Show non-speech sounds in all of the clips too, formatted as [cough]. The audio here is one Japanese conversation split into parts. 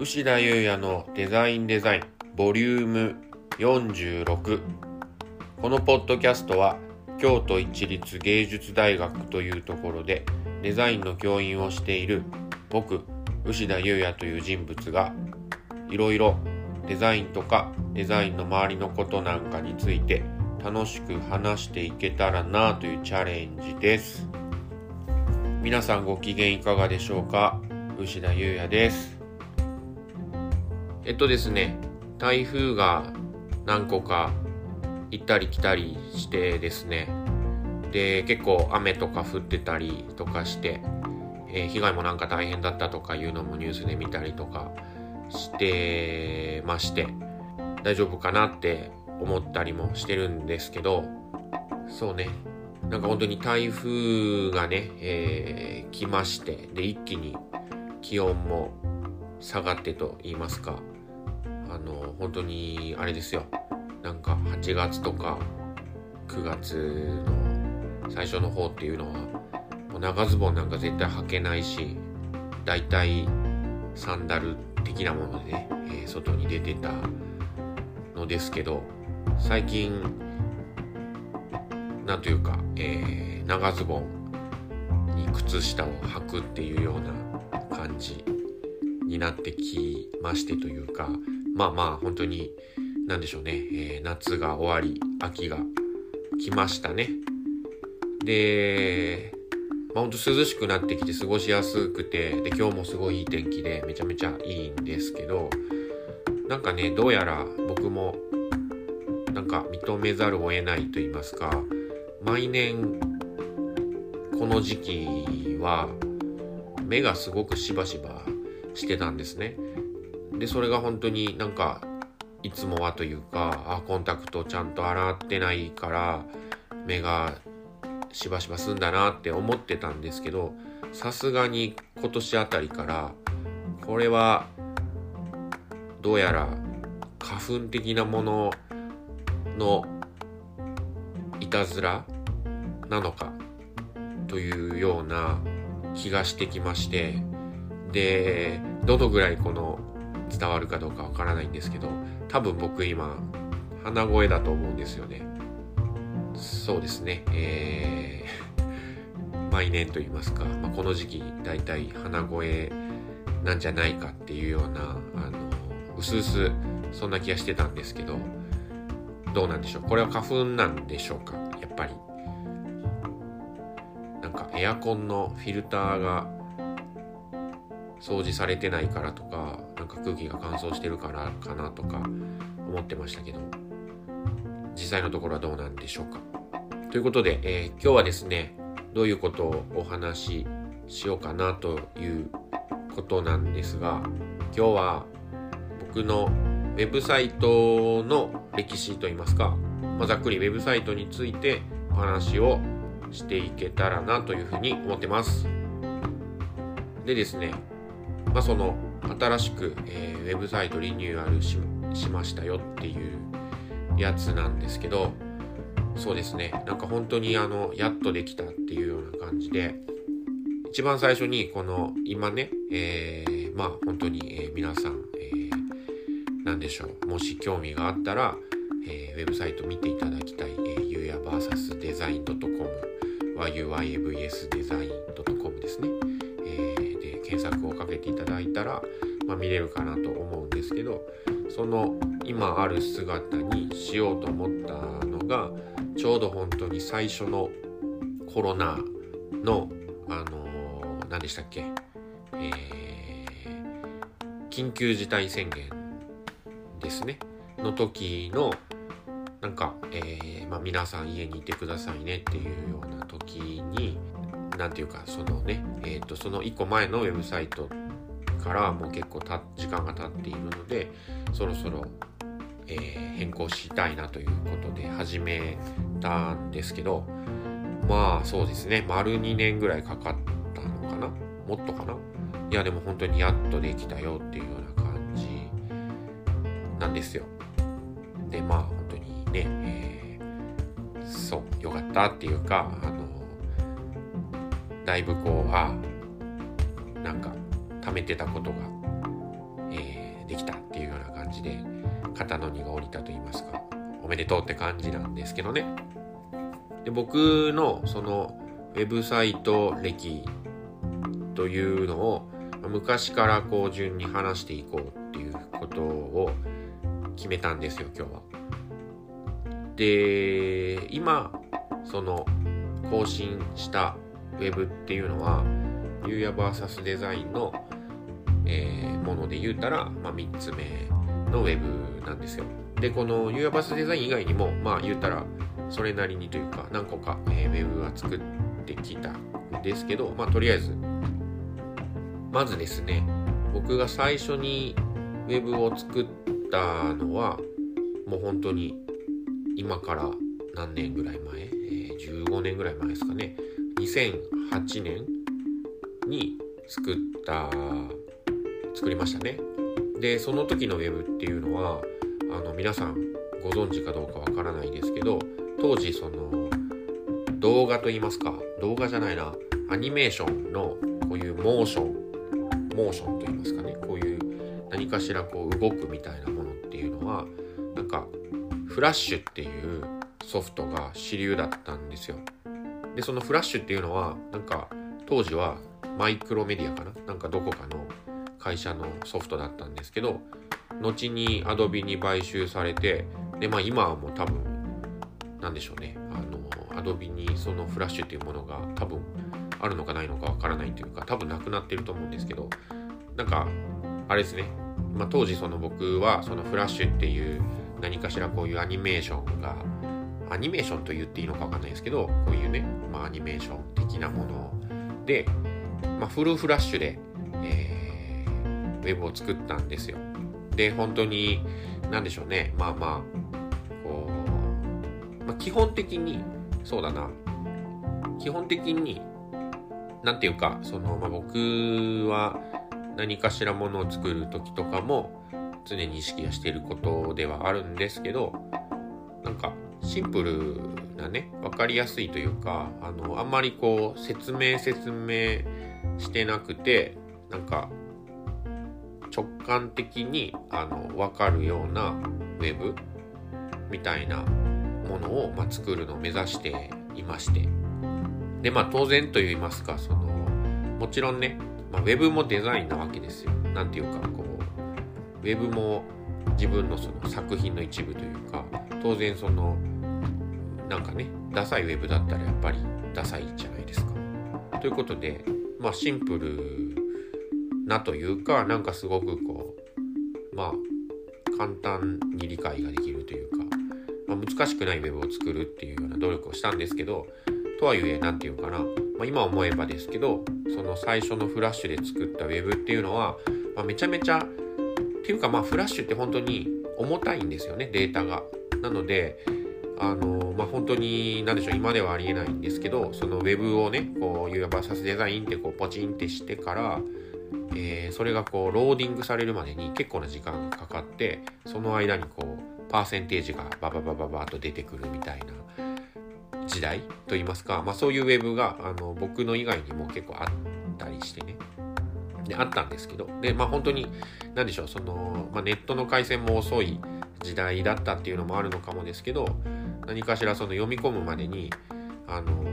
牛田優也のデザインデザインボリューム46このポッドキャストは京都一律芸術大学というところでデザインの教員をしている僕牛田優也という人物がいろいろデザインとかデザインの周りのことなんかについて楽しく話していけたらなというチャレンジです。皆さんご機嫌いかがでしょうか？牛田優也です。えっとですね台風が何個か行ったり来たりしてですね。で結構雨とか降ってたりとかして、えー、被害もなんか大変だったとかいうのもニュースで見たりとかしてまして大丈夫かなって思ったりもしてるんですけどそうね。なんか本当に台風がね、えー、来ましてで一気に気温も下がってと言いますか。あの本当にあれですよ。なんか8月とか9月の最初の方っていうのはもう長ズボンなんか絶対履けないし大体サンダル的なものでね、えー、外に出てたのですけど最近なんというか、えー、長ズボンに靴下を履くっていうような感じになってきましてというかまあまあ本当に何でしょうね、えー、夏が終わり秋が来ましたね。でまあ、ほんと涼しくなってきて過ごしやすくてで今日もすごいいい天気でめちゃめちゃいいんですけどなんかねどうやら僕もなんか認めざるを得ないと言いますか毎年この時期は目がすごくしばしばしてたんですね。でそれが本当になんかいつもはというかあコンタクトちゃんと洗ってないから目がしばしばすんだなって思ってたんですけどさすがに今年あたりからこれはどうやら花粉的なもののいたずらなのかというような気がしてきましてでどのぐらいこの伝わるかどうかわからないんですけど多分僕今鼻声だと思うんですよね。そうですね、えー、[laughs] 毎年と言いますか、まあ、この時期大体鼻声なんじゃないかっていうようなあのうすうすそんな気がしてたんですけどどうなんでしょう。これは花粉なんでしょうかやっぱり。なんかエアコンのフィルターが掃除されてないからとかなんか空気が乾燥してるからかなとか思ってましたけど実際のところはどうなんでしょうか。ということで、えー、今日はですね、どういうことをお話ししようかなということなんですが、今日は僕のウェブサイトの歴史といいますか、まあ、ざっくりウェブサイトについてお話をしていけたらなというふうに思ってます。でですね、まあ、その新しく、えー、ウェブサイトリニューアルしましたよっていうやつなんですけどそうですね。なんか本当にあのやっとできたっていうような感じで一番最初にこの今ね、えー、まあ本当に、え、皆さん、えー、何でしょう。もし興味があったら、えー、ウェブサイト見ていただきたい、えー、ゆうや VS デザイン .com yuivs デザイン .com ですね、検索をかけていただいたら、まあ、見れるかなと思うんですけどその今ある姿にしようと思ったのがちょうど本当に最初のコロナのあのー、何でしたっけ？えー、緊急事態宣言ですね。の時のなんか、えーまあ、皆さん家にいてくださいねっていうような時に何ていうかそのね、えーと、その1個前のウェブサイトからもう結構た時間が経っているのでそろそろ、えー、変更したいなということで始めたんですけどまあそうですね丸2年ぐらいかかったのかな？もっとかな？いやでも本当にやっとできたよっていうような感じなんですよ。でまあ本当にね、えー、そうよかったっていうかあのだいぶこうあなんか貯めてたことが、えできたっていうような感じで肩の荷が下りたと言いますかおめでとうって感じなんですけどねで僕のそのウェブサイト歴というのを昔からこう順に話していこうっていうことを決めたんですよ今日は。で今その更新したウェブっていうのはユーヤ VS デザインの、えー、もので言うたら、まあ、3つ目のウェブなんですよ。でこのユーヤ VS デザイン以外にもまあ言うたらそれなりにというか何個か、えー、ウェブは作ってきたんですけどまあとりあえずまずですね僕が最初にウェブを作ったのはもう本当に今から何年ぐらい前、えー、15年ぐらい前ですかね2008年に作った作りましたね。でその時のウェブっていうのはあの皆さんご存知かどうかわからないですけど当時その動画といいますか動画じゃないなアニメーションのこういうモーションモーションといいますかねこういう何かしらこう動くみたいなものっていうのはなんかフラッシュっていうソフトが主流だったんですよ。でそのフラッシュっていうのはなんか当時はマイクロメディアかな？なんかどこかの会社のソフトだったんですけど後に Adobe に買収されてでまあ今はもう多分なんでしょうね。あの Adobe にそのフラッシュっていうものが多分あるのかないのかわからないというか多分なくなってると思うんですけどなんかあれですね、まあ、当時その僕はそのフラッシュっていう何かしらこういうアニメーションがアニメーションと言っていいのかわかんないですけどこういうね、まあ、アニメーション的なもので、まあ、フルフラッシュで、えー、ウェブを作ったんですよ。で本当に何でしょうね。まあまあこう、まあ、基本的にそうだな。基本的になんていうかその、まあ、僕は何かしらものを作る時とかも常に意識はしていることではあるんですけどなんかシンプルなね分かりやすいというかあのあんまりこう説明説明してなくてなんか直感的にあの分かるようなウェブみたいなものを、まあ、作るのを目指していましてでまあ当然と言いますかそのもちろんね、まあ、ウェブもデザインなわけですよ。なんていうかこうウェブも自分のその作品の一部というか当然そのなんかねダサいウェブだったらやっぱりダサいじゃないですか。ということでまあシンプルなというかなんかすごくこうまあ簡単に理解ができるというか、まあ、難しくないウェブを作るっていうような努力をしたんですけどとはいえ何て言うかな、まあ、今思えばですけどその最初のフラッシュで作ったウェブっていうのは、まあ、めちゃめちゃっていうかまあフラッシュって本当に重たいんですよねデータが。なのであのまあ本当に何でしょう今ではありえないんですけどそのウェブをねこういわばサスデザインってこうポチンってしてから、えー、それがこうローディングされるまでに結構な時間がかかってその間にこうパーセンテージがバババババッと出てくるみたいな時代といいますか、まあ、そういうウェブがあの僕の以外にも結構あったりしてね。であったんですけど。でまあ本当に何でしょうその、まあ、ネットの回線も遅い時代だったっていうのもあるのかもですけど何かしらその読み込むまでにあの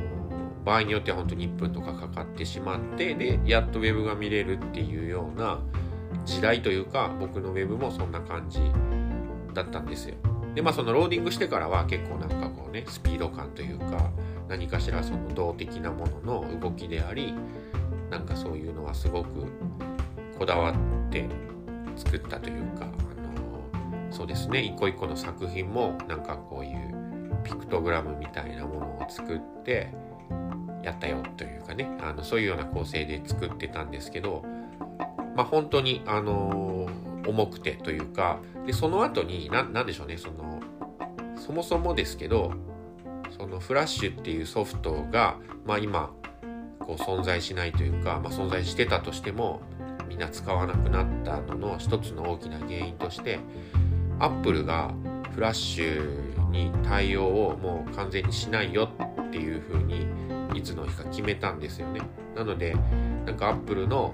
場合によっては本当に1分とかかかってしまってでやっとウェブが見れるっていうような時代というか僕のウェブもそんな感じだったんですよ。でまあそのローディングしてからは結構なんかこうねスピード感というか何かしらその動的なものの動きでありなんかそういうのはすごくこだわって作ったというか、あのそうですね一個一個の作品もなんかこういうピクトグラムみたいなものを作ってやったよというかねあのそういうような構成で作ってたんですけどまあ本当にあの重くてというかでその後にな何でしょうねそのそもそもですけどそのフラッシュっていうソフトが、まあ、今こう存在しないというか、まあ、存在してたとしてもみんな使わなくなったのの一つの大きな原因としてアップルがフラッシュに対応をもう完全にしないよっていうふうにいつの日か決めたんですよね。なのでなんかアップルの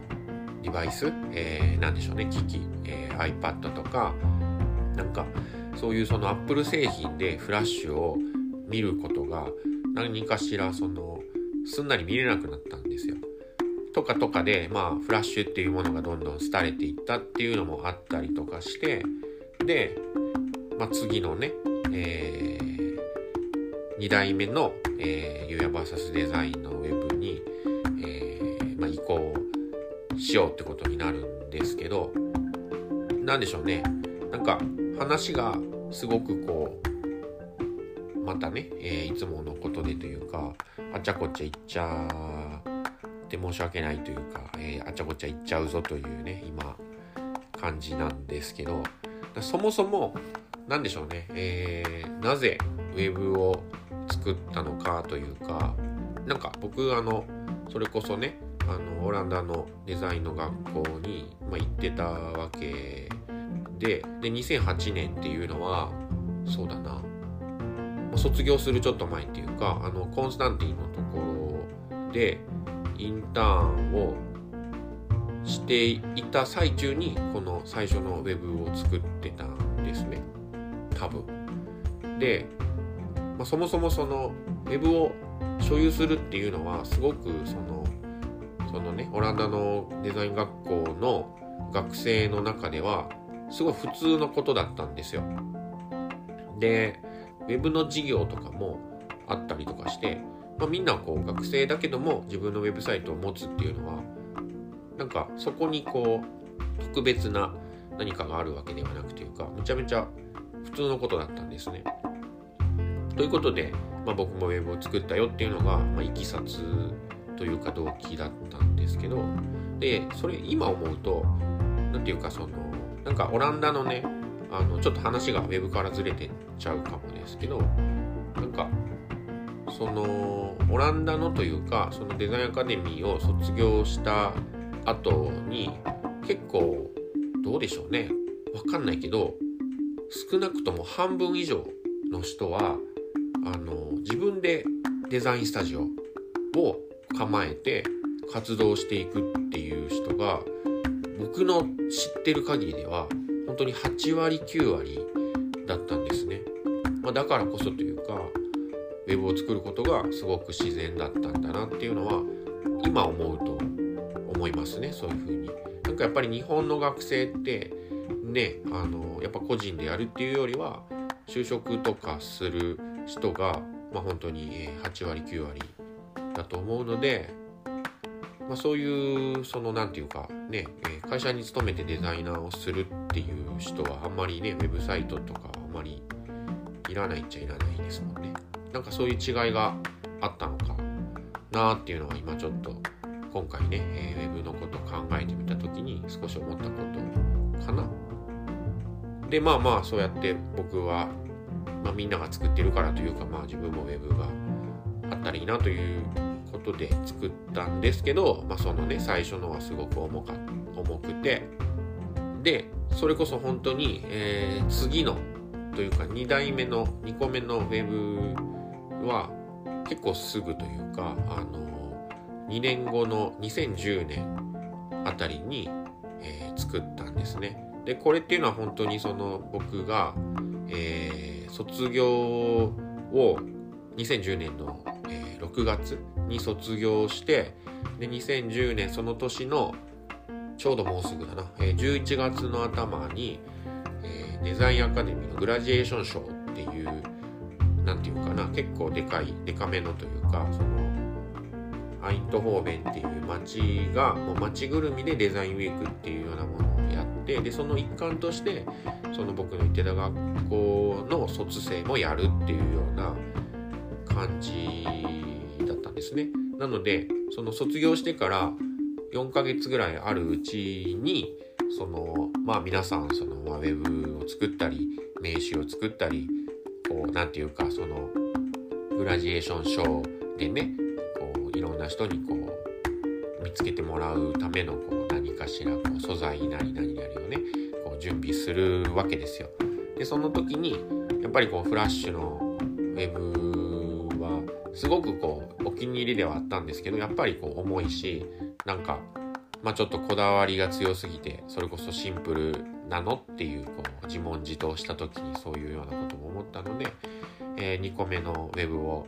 デバイス、えー、なんでしょうね、機器、えー、iPad とか、なんかそういうそのアップル製品でフラッシュを見ることが何かしらそのすんなり見れなくなったんですよ。とかとかでまあフラッシュっていうものがどんどん廃れていったっていうのもあったりとかしてで、まあ、次のね、えー、2代目の、えー、ユーヤ VS デザインのウェブに、えーまあ、移行しようってことになるんですけど何でしょうね。なんか話がすごくこうまたね、えー、いつものことでというかあちゃこちゃ言っちゃって申し訳ないというか、えー、あちゃこちゃ言っちゃうぞというね今感じなんですけどそもそも何でしょうね、えー、なぜウェブを作ったのかというかなんか僕あのそれこそねあのオランダのデザインの学校に、まあ、行ってたわけでで2008年っていうのはそうだな。卒業するちょっと前っていうかあのコンスタンティンのところでインターンをしていた最中にこの最初のウェブを作ってたんですね。多分で、まあ、そもそもそのウェブを所有するっていうのはすごくそのそのねオランダのデザイン学校の学生の中ではすごい普通のことだったんですよ。でウェブの授業とかもあったりとかしてまあ、みんなこう学生だけども自分のウェブサイトを持つっていうのはなんかそこにこう特別な何かがあるわけではなくというかめちゃめちゃ普通のことだったんですね。ということで、まあ、僕もウェブを作ったよっていうのが、まあ、いきさつというか動機だったんですけどでそれ今思うと何ていうかそのなんかオランダのねあのちょっと話がウェブからずれてっちゃうかもですけどなんかそのオランダのというかそのデザインアカデミーを卒業した後に結構どうでしょうねわかんないけど少なくとも半分以上の人はあの自分でデザインスタジオを構えて活動していくっていう人が僕の知ってる限りでは本当に8割9割だったんですね、まあ、だからこそというかウェブを作ることがすごく自然だったんだなっていうのは今思うと思いますねそういうふうに。なんかやっぱり日本の学生ってねあのやっぱ個人でやるっていうよりは就職とかする人が、まあ、本当に8割9割だと思うので、まあ、そういうその何て言うかね会社に勤めてデザイナーをするっていう人はあんまりねウェブサイトとかあんまりいらないっちゃいらないですもんね。なんかそういう違いがあったのかなっていうのは今ちょっと今回ね、えー、ウェブのこと考えてみた時に少し思ったことかな。でまあまあそうやって僕は、まあ、みんなが作ってるからというかまあ自分もウェブがあったらいいなということで作ったんですけど、まあ、そのね最初のはすごく重か重くてでそれこそ本当に、えー、次のというか2代目の2個目のウェブは結構すぐというかあの2年後の2010年あたりに、えー、作ったんですね。でこれっていうのは本当にその僕が、えー、卒業を2010年の、えー、6月に卒業してで2010年その年のちょうどもうすぐだな、えー、11月の頭に、えー、デザインアカデミーのグラジエーション賞っていう何て言うかな結構でかいでかめのというかそのアイントホーベンっていう街がもう街ぐるみでデザインウィークっていうようなものやってでその一環としてその僕の行ってた学校の卒生もやるっていうような感じだったんですね。なのでその卒業してから4ヶ月ぐらいあるうちにそのまあ皆さんその、ま、ウェブを作ったり名刺を作ったりこう何て言うかそのグラジエーションショーでねこういろんな人にこう見つけてもらうためのこうかしらこう素材なり何なりをねこう準備するわけですよ。でその時にやっぱりこうフラッシュのウェブはすごくこうお気に入りではあったんですけどやっぱりこう重いしなんかまあちょっとこだわりが強すぎてそれこそシンプルなのっていうこう自問自答した時にそういうようなことも思ったので、えー、2個目のウェブを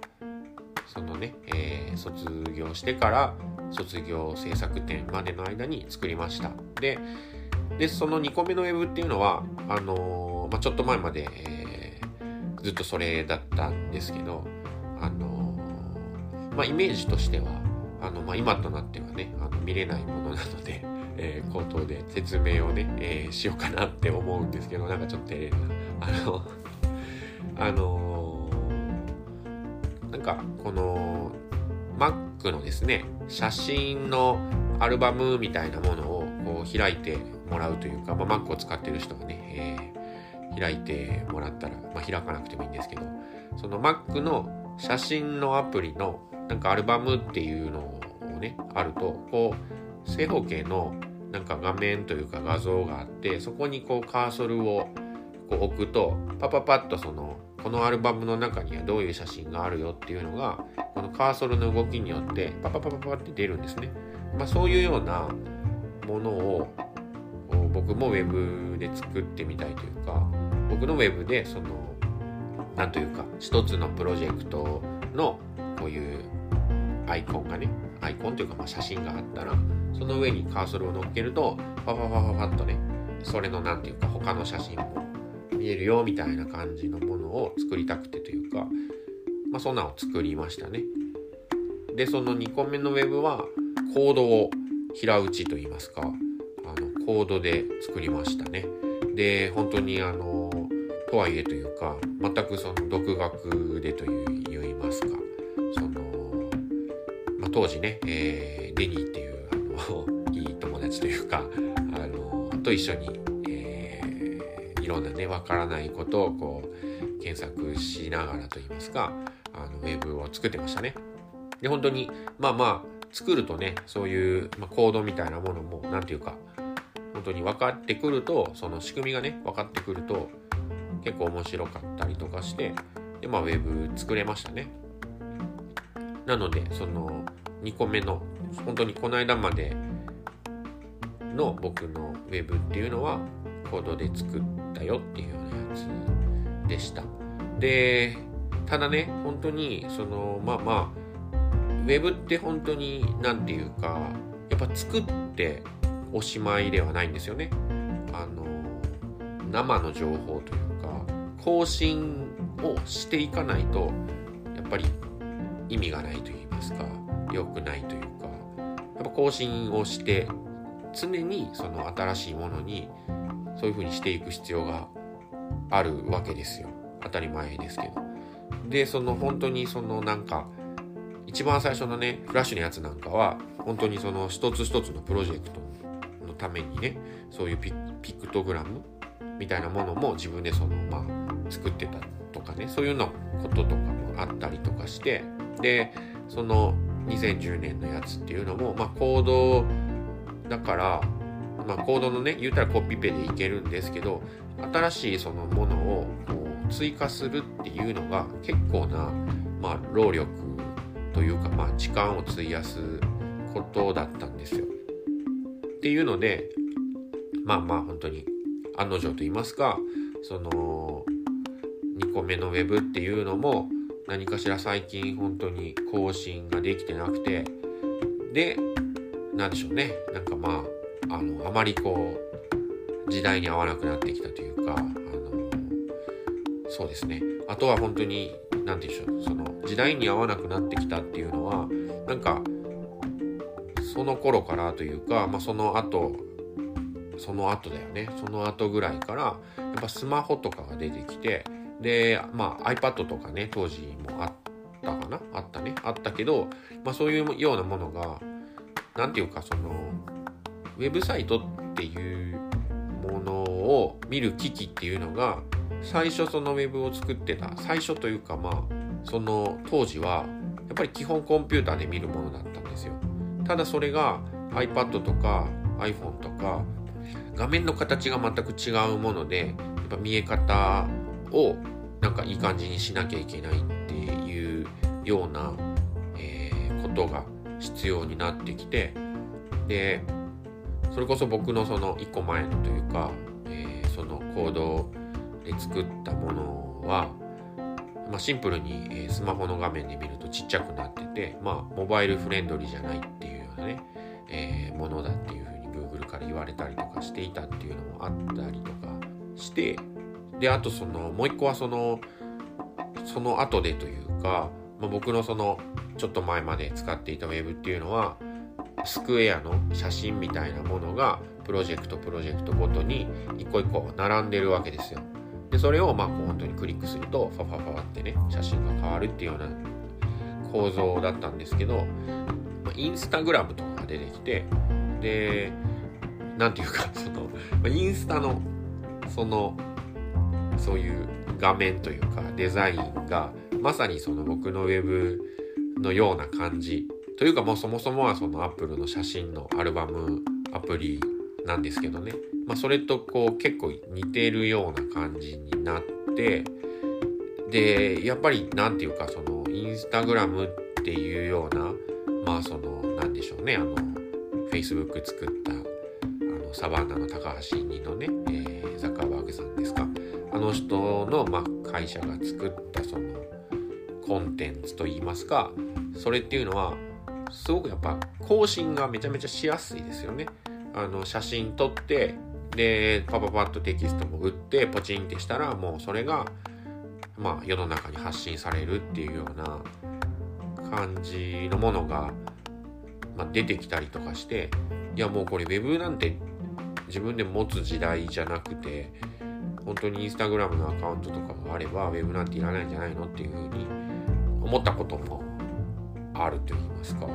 そのね、えー、卒業してから卒業制作展までの間に作りました。で、でその2個目のウェブっていうのは、あのー、まあ、ちょっと前まで、えー、ずっとそれだったんですけど、あのー、まあ、イメージとしては、あのまあ、今となってはねあの見れないものなので、[laughs] えー、口頭で説明をね、えー、しようかなって思うんですけどなんかちょっと照れるなあのあの、なんかこの Mac のですね写真のアルバムみたいなものをこう開いてもらうというか、まあ、Mac を使ってる人がね、えー、開いてもらったら、まあ、開かなくてもいいんですけどその Mac の写真のアプリのなんかアルバムっていうのをねあるとこう正方形のなんか画面というか画像があってそこにこうカーソルをこう置くとパパパッとそのこのアルバムの中にはどういう写真があるよっていうのがこのカーソルの動きによってパパパパパって出るんですね。まあ、そういうようなものを僕も Web で作ってみたいというか僕の Web でその何というか一つのプロジェクトのこういうアイコンがねアイコンというかまあ写真があったらその上にカーソルを乗っけるとパパパパパッとねそれの何ていうか他の写真も見えるよみたいな感じのものを作りたくてというかまあそんなのを作りましたね。でその2個目のウェブはコードを平打ちと言いますかあのコードで作りましたね。で本当にあのとはいえというか全くその独学でという言いますかその、まあ、当時ね、えー、デニーっていうあの [laughs] いい友達というかあのと一緒に、えー、いろんなねわからないことをこう検索しながらといいますかあのウェブを作ってましたね。で本当にまあまあ作るとねそういう、まあ、コードみたいなものも何て言うか本当に分かってくるとその仕組みがね分かってくると結構面白かったりとかしてでまあウェブ作れましたね。なのでその2個目の本当にこの間までの僕のウェブっていうのはコードで作ったよっていうようなやつでした。でただね本当にそのまあまあウェブって本当に何て言うかやっぱ作っておしまいではないんですよね。あの生の情報というか更新をしていかないとやっぱり意味がないと言いますか良くないというかやっぱ更新をして常にその新しいものにそういうふうにしていく必要があるわけですよ。当たり前ですけど。でその本当にそのなんか一番最初のねフラッシュのやつなんかは本当にその一つ一つのプロジェクトのためにねそういうピクトグラムみたいなものも自分でそのまあ作ってたとかねそういうのこととかもあったりとかしてでその2010年のやつっていうのも、まあ、コードだから、まあ、コードのね言うたらコピペでいけるんですけど新しいそのものをこう追加するっていうのが結構な、まあ、労力というか、まあ、時間を費やすことだったんですよ。っていうのでまあまあ本当に案の定と言いますかその2個目の Web っていうのも何かしら最近本当に更新ができてなくてで何でしょうねなんかまああのあまりこう時代に合わなくなってきたというかあのそうですね。あとは本当に何て言うんでしょうその時代に合わなくなってきたっていうのはなんかその頃からというか、まあ、その後その後だよね。その後ぐらいからやっぱスマホとかが出てきてで、まあ iPad とかね、当時もあったかな？あったね。あったけど、まあそういうようなものが、なんていうかその、ウェブサイトっていうものを見る機器っていうのが、最初そのウェブを作ってた、最初というかまあ、その当時は、やっぱり基本コンピューターで見るものだったんですよ。ただそれが iPad とか iPhone とか画面の形が全く違うものでやっぱ見え方をなんかいい感じにしなきゃいけないっていうような、えー、ことが必要になってきてでそれこそ僕のその1個前のというか、えコードで作ったものは、まあ、シンプルに、えスマホの画面で見るとちっちゃくなってて、まあ、モバイルフレンドリーじゃないっていうようなね、えー、ものだっていうふうに Google から言われたりとかしていたっていうのもあったりとかしてであとそのもう一個はそのその後でというか、まあ、僕のそのちょっと前まで使っていた Web っていうのはスクエアの写真みたいなものがプロジェクトプロジェクトごとに一個一個並んでるわけですよ。でそれをまあ本当にクリックするとファファファってね写真が変わるっていうような構造だったんですけど、まあ、インスタグラムとかが出てきてで何ていうか [laughs] その、ま、インスタのそのそういう画面というかデザインがまさにその僕のウェブのような感じというかもうそもそもはそのアップルの写真のアルバムアプリなんですけどね、まあ、それとこう結構似てるような感じになってでやっぱり何て言うかそのインスタグラムっていうようなまあその何でしょうねあの Facebook 作ったあのサバンナの高橋にのね、えー、ザッカーバーグさんですか。あの人の、まあ、会社が作ったそのコンテンツといいますかそれっていうのはすごくやっぱ更新がめちゃめちゃしやすいですよね。あの写真撮ってでパパパッとテキストも打ってポチンってしたらもうそれがまあ世の中に発信されるっていうような感じのものが、まあ、出てきたりとかしていやもうこれ Web なんて自分で持つ時代じゃなくて本当にインスタグラムのアカウントとかがあれば Web なんていらないんじゃないのっていうふうに思ったこともあると言いますか。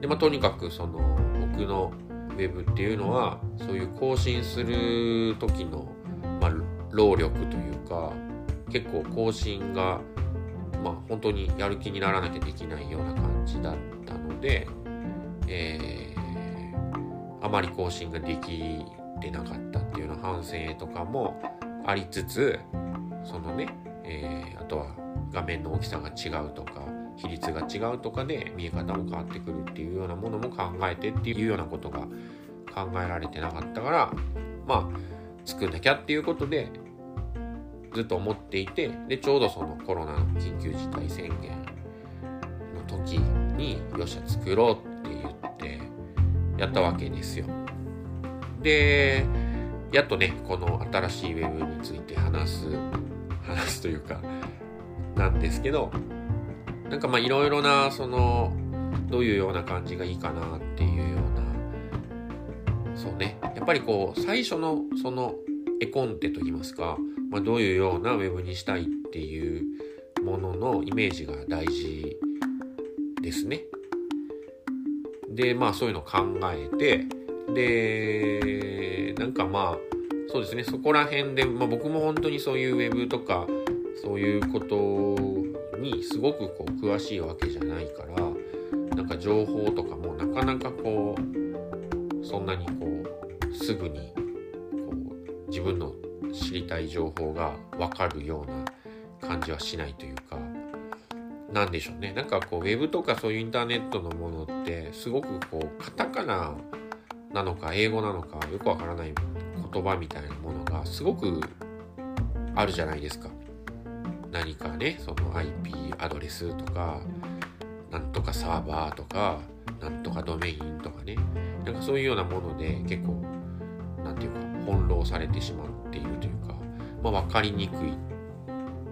でまあとにかくその僕の Web っていうのはそういう更新する時の、まあ、労力というか結構更新がまあ本当にやる気にならなきゃできないような感じだったので、えー、あまり更新ができてなかったっていうような反省とかもありつつそのね、えー、あとは画面の大きさが違うとか比率が違うとかで見え方も変わってくるっていうようなものも考えてっていうようなことが考えられてなかったからまあ作んなきゃっていうことでずっと思っていてでちょうどそのコロナの緊急事態宣言の時によっしゃ作ろうって言ってやったわけですよ。でやっとねこの新しいウェブについて話す話すというかなんですけどなんかまあいろいろなそのどういうような感じがいいかなっていうようなそうねやっぱりこう最初のその絵コンテといいますか、まあ、どういうようなウェブにしたいっていうもののイメージが大事ですね。でまあそういうのを考えてでなんかまあそうですねそこら辺で、まあ、僕も本当にそういうウェブとかそういうことにすごくこう詳しいわけじゃないからなんか情報とかもなかなかこうそんなにこうすぐにこう自分の知りたい情報が分かるような感じはしないというか何でしょうねなんかこうウェブとかそういうインターネットのものってすごくこうカタカナなのか英語なのかよくわからない言葉みたいなものがすごくあるじゃないですか。何かねその IP アドレスとかなんとかサーバーとかなんとかドメインとかね。なんかそういうようなもので結構何て言うか翻弄されてしまっているというか、まあ、分かりにくい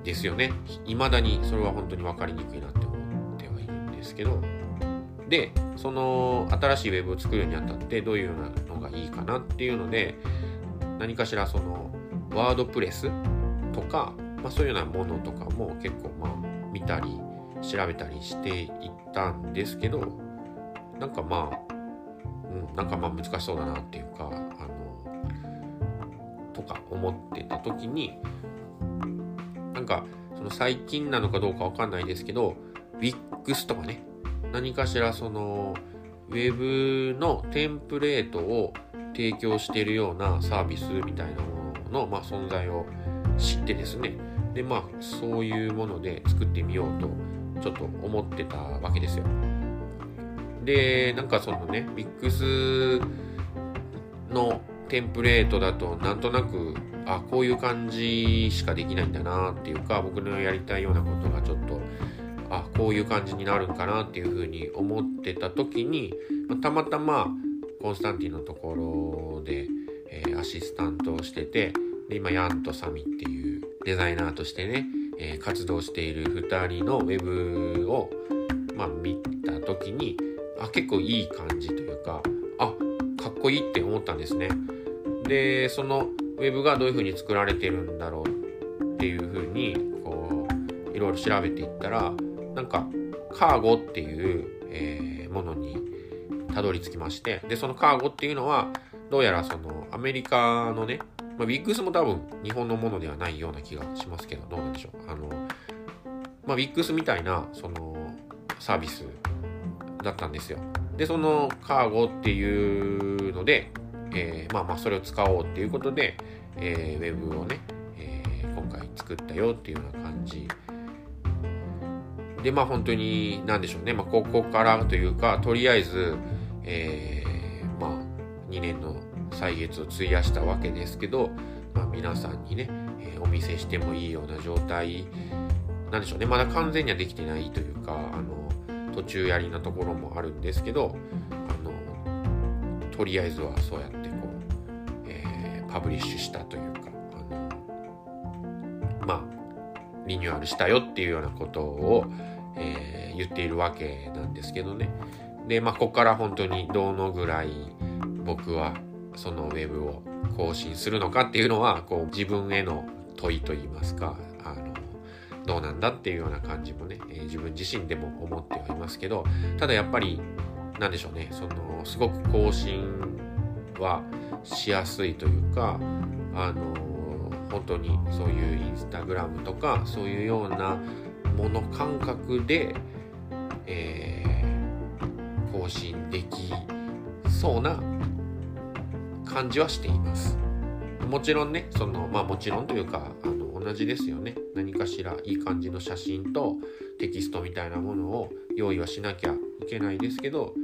ですよね。未だにそれは本当に分かりにくいなって思ってはいるんですけど。でその新しいウェブを作るにあたってどういうようなのがいいかなっていうので何かしらそのワードプレスとかまあ、そういうようなものとかも結構まあ見たり調べたりしていったんですけどなんかまあ、うん、なんかまあ難しそうだなっていうかあのとか思ってた時になんかその最近なのかどうかわかんないですけど WIX とかね何かしらそのウェブのテンプレートを提供しているようなサービスみたいなものの、まあ、存在を知ってですねでまあそういうもので作ってみようとちょっと思ってたわけですよ。でなんかそのねミックスのテンプレートだとなんとなくあこういう感じしかできないんだなっていうか僕のやりたいようなことがちょっとあこういう感じになるんかなっていうふうに思ってた時に、たまたまコンスタンティンのところで、えー、アシスタントをしててで今ヤンとサミっていうデザイナーとしてね、えー、活動している2人のウェブを、まあ、見た時にあ結構いい感じというかあかっこいいって思ったんですね。でそのウェブがどういうふうに作られてるんだろうっていうふうにこういろいろ調べていったらなんかカーゴっていう、えー、ものにたどり着きましてでそのカーゴっていうのはどうやらそのアメリカのね、まあ、ウィッグスも多分日本のものではないような気がしますけどどうなんでしょう。あの、まあ、ウィッグスみたいなそのサービスだったんですよ。でそのカーゴっていうので、えー、まあまあそれを使おうっていうことで、えー、ウェブをね、えー、今回作ったよっていうような感じ。でまあ本当に何でしょうね、まあ、ここからというかとりあえず、えー、まあ2年の歳月を費やしたわけですけど、まあ、皆さんにね、えー、お見せしてもいいような状態なんでしょうねまだ完全にはできてないというかあの途中やりなところもあるんですけどあのとりあえずはそうやってこう、えー、パブリッシュしたというかあのまあリニューアルしたよっていうようなことを、えー、言っているわけなんですけどね。で、まあ、ここから本当にどのぐらい僕はそのウェブを更新するのかっていうのは、こう自分への問いといいますか、あの、どうなんだっていうような感じもね、えー、自分自身でも思ってはいますけど、ただやっぱり、なんでしょうね、その、すごく更新はしやすいというか、あの、本当にそういうインスタグラムとか、そういうようなもの感覚で、えー、更新できそうな感じはしています。もちろんね、その、まあもちろんというか、あの、同じですよね。何かしらいい感じの写真とテキストみたいなものを用意はしなきゃいけないですけど、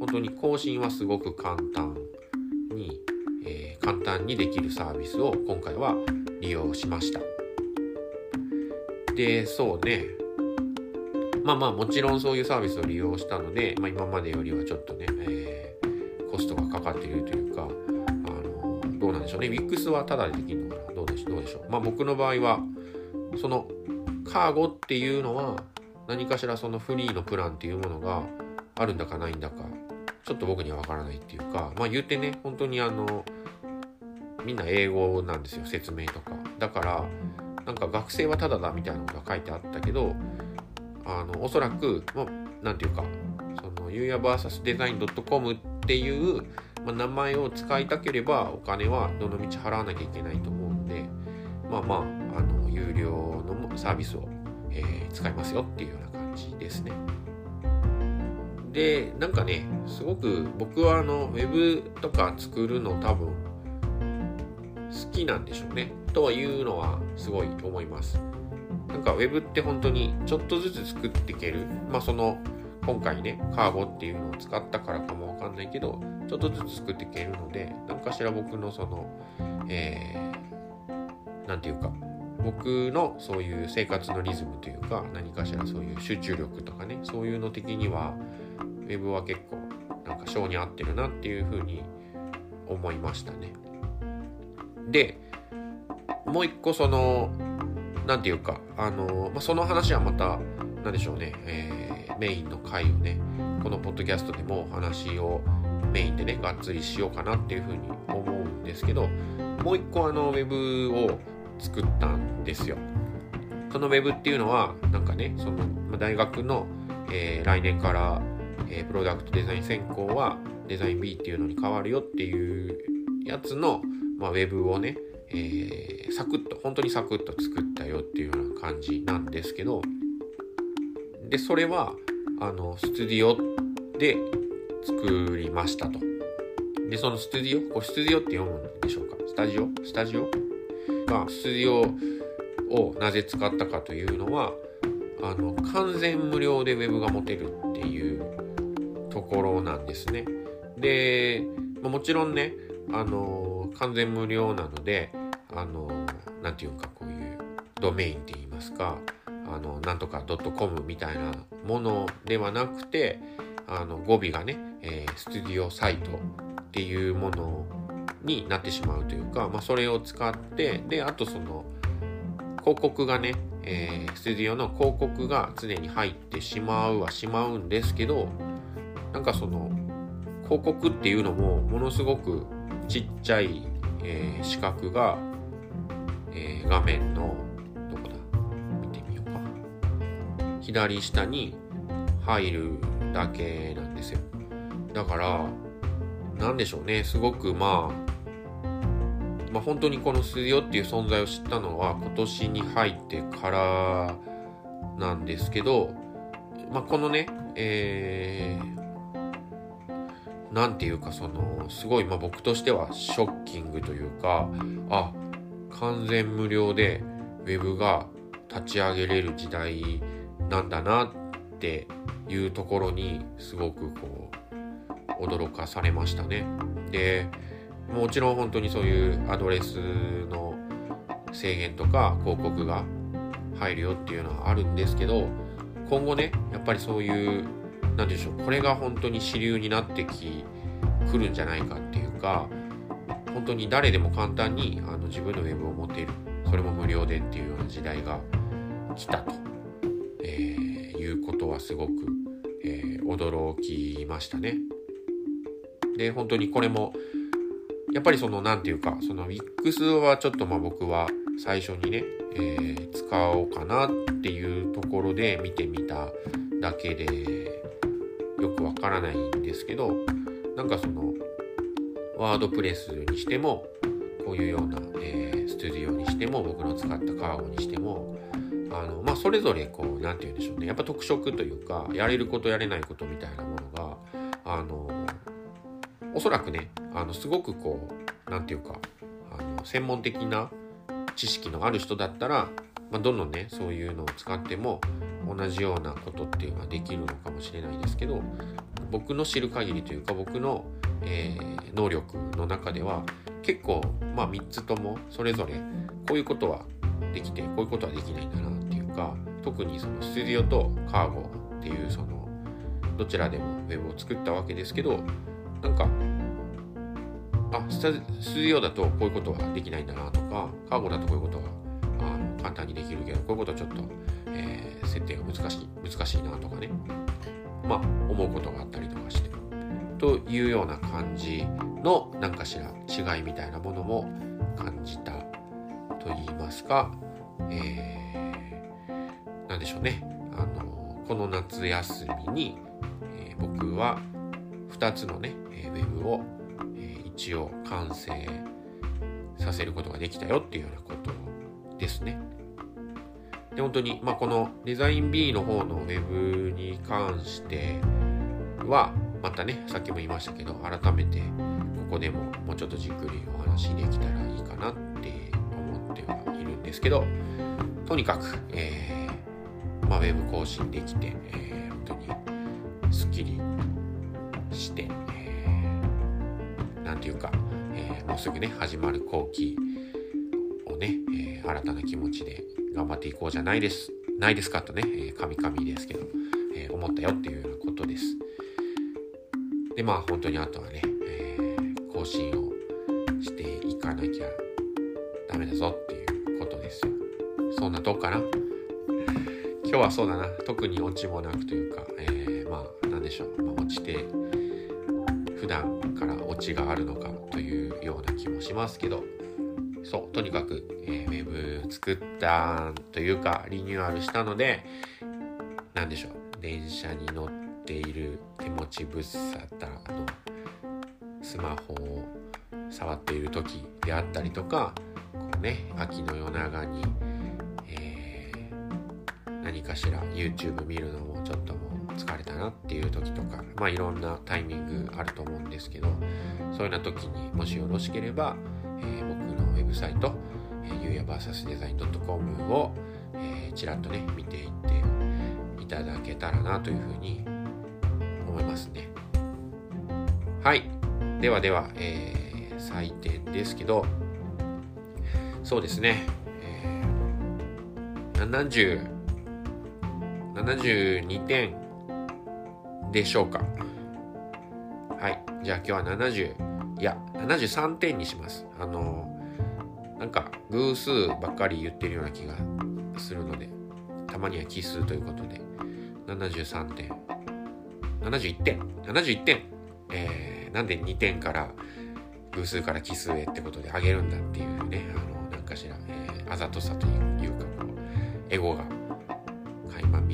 本当に更新はすごく簡単に、えー、簡単にできるサービスを今回は利用しました。で、そうね。まあまあもちろんそういうサービスを利用したので、まあ今までよりはちょっとね、えー、コストがかかっているというか、あの、どうなんでしょうね。WIX はタダでできるのかなどうでしょうどうでしょう。まあ僕の場合は、そのカーゴっていうのは何かしらそのフリーのプランっていうものがあるんだかないんだか、ちょっと僕にはわからないっていうか、まあ言ってね、本当にあの、みんな英語なんですよ、説明とか。だから、なんか学生はタダだみたいなことが書いてあったけどあのおそらく何て言うかその u や VSdesign.com っっていう、まあ、名前を使いたければお金はどのみち払わなきゃいけないと思うんでまあまああの有料のサービスを、えー、使いますよっていうような感じですね。でなんかねすごく僕はあのウェブとか作るの多分好きなんでしょうね。とはいうのはすごい思います。なんか Web って本当にちょっとずつ作っていける。まあその今回ね、カーボっていうのを使ったからかもわかんないけど、ちょっとずつ作っていけるので、何かしら僕のその、えー、なんていうか、僕のそういう生活のリズムというか、何かしらそういう集中力とかね、そういうの的には、Web は結構なんか性に合ってるなっていうふうに思いましたね。で、もう一個その、なんていうか、あの、まあ、その話はまた、なんでしょうね、えー、メインの回をね、このポッドキャストでもお話をメインでね、がっつりしようかなっていうふうに思うんですけど、もう一個あの、ウェブを作ったんですよ。そのウェブっていうのは、なんかね、その、大学の、えー、来年から、えー、プロダクトデザイン専攻はデザイン B っていうのに変わるよっていうやつの、まあ、ウェブをね、えー、サクッと、本当にサクッと作ったよっていうような感じなんですけど、で、それは、あの、スタディオで作りましたと。で、そのスタディオ、これスタディオって読むんでしょうか？スタジオ？スタジオ？が、スタディオをなぜ使ったかというのは、あの、完全無料で Web が持てるっていうところなんですね。で、もちろんね、あの完全無料なので、あのなんていうかこういうドメインって言いますかあのなんとか .com みたいなものではなくてあの語尾がね、えー、スタディオサイトっていうものになってしまうというか、まあ、それを使ってであとその広告がね、えー、スタディオの広告が常に入ってしまうはしまうんですけどなんかその広告っていうのもものすごくちっちゃい、えー、四角が、えー、画面の左下に入るだけなんですよ。だからなんでしょうね。すごくまあまあ、本当にこのスディオっていう存在を知ったのは今年に入ってからなんですけど、まあ、このね、えー、ていうかそのすごいまあ僕としてはショッキングというかあ完全無料でウェブが立ち上げれる時代なんだなっていうところにすごくこう驚かされましたね。でもちろん本当にそういうアドレスの制限とか広告が入るよっていうのはあるんですけど今後ねやっぱりそういう何でしょうこれが本当に主流になってきくるんじゃないかっていうか本当に誰でも簡単にあの自分のウェブを持てるそれも無料でっていうような時代が来たと、いうことはすごく、えー、驚きましたね。で本当にこれもやっぱりその何て言うかその WIX はちょっとまあ僕は最初にね、えー、使おうかなっていうところで見てみただけでよくわからないんですけどなんかそのワードプレスにしてもこういうような、えー、スタジオにしても僕の使ったカーゴにしてもあのまあそれぞれこう何て言うんでしょうね。やっぱ特色というかやれることやれないことみたいなものがあのおそらくねあのすごくこう何て言うかあの専門的な知識のある人だったら、まあ、どんどんねそういうのを使っても同じようなことっていうのはできるのかもしれないですけど僕の知る限りというか僕の、えー、能力の中では結構まあ3つともそれぞれこういうことはできてこういうことはできないんだなっていうか特にそのステディオとカーゴっていうそのどちらでもウェブを作ったわけですけどなんかあスタジオだとこういうことはできないんだなとかカーゴだとこういうことはあの簡単にできるけどこういうことはちょっと、えー、設定が難しい難しいなとかね。まあ思うことがあったりとかして。というような感じの何かしら違いみたいなものも感じたと言いますか、えー、何でしょうねあのこの夏休みに、えー、僕は2つのねえウェブを、え一応完成させることができたよっていうようなことですね。で本当に、まあ、このデザイン B の方のウェブに関してはまたねさっきも言いましたけど改めてここでももうちょっとじっくりお話しできたらいいかなって思ってはいるんですけどとにかく、えーまあ、ウェブ更新できて、えー、本当にすっきりして、え何て言うか、えー、もうすぐね始まる後期をね、えー、新たな気持ちで頑張っていこうじゃないですないですかとね、えー、神々ですけど、えー、思ったよっていうようなことです。でまあ本当にあとはね、えー、更新をしていかなきゃダメだぞっていうことですよ。そんなとこかな。今日はそうだな。特にオチもなくというか、えー、まあ何でしょう、まあ、落ちて普段からオチがあるのかというような気もしますけど。そうとにかく、えー、ウェブ作ったというかリニューアルしたので何でしょう。電車に乗っている手持ち無沙汰のスマホを触っている時であったりとかこうね秋の夜長に、何かしら YouTube 見るのもちょっともう疲れたなっていう時とかまあいろんなタイミングあると思うんですけどそういうような時にもしよろしければ、えー、僕のウェブサイト、えー、ゆうや VSdesign.com を、えー、ちらっとね見ていっていただけたらなというふうに思いますね。はい。ではでは、えー、採点ですけどそうですね、えー、70 72点でしょうか。はい。じゃあ今日は70いや73点にします。あのなんか偶数ばっかり言ってるような気がするのでたまには奇数ということで。73点。71点。71点。えー、なんで2点から偶数から奇数へってことで上げるんだっていうねあのなんかしら、えー、あざとさというかこうエゴが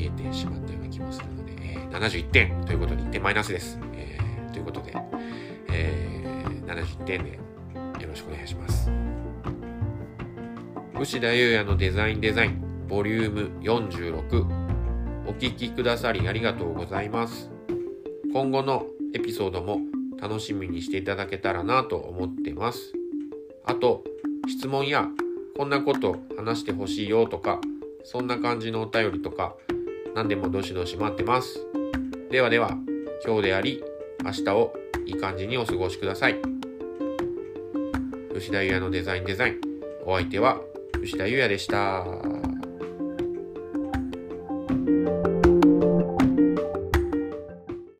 見えてしまったような気もするので、えー、71点ということで1点マイナスです、えー、ということで、えー、71点でよろしくお願いします。牛田優也のデザインデザインボリューム46お聴きくださりありがとうございます。今後のエピソードも楽しみにしていただけたらなと思ってます。あと、質問やこんなこと話してほしいよとか、そんな感じのお便りとか、何でもどしどし待ってます。ではでは、今日であり、明日をいい感じにお過ごしください。吉田優也のデザインデザイン。お相手は吉田優也でした。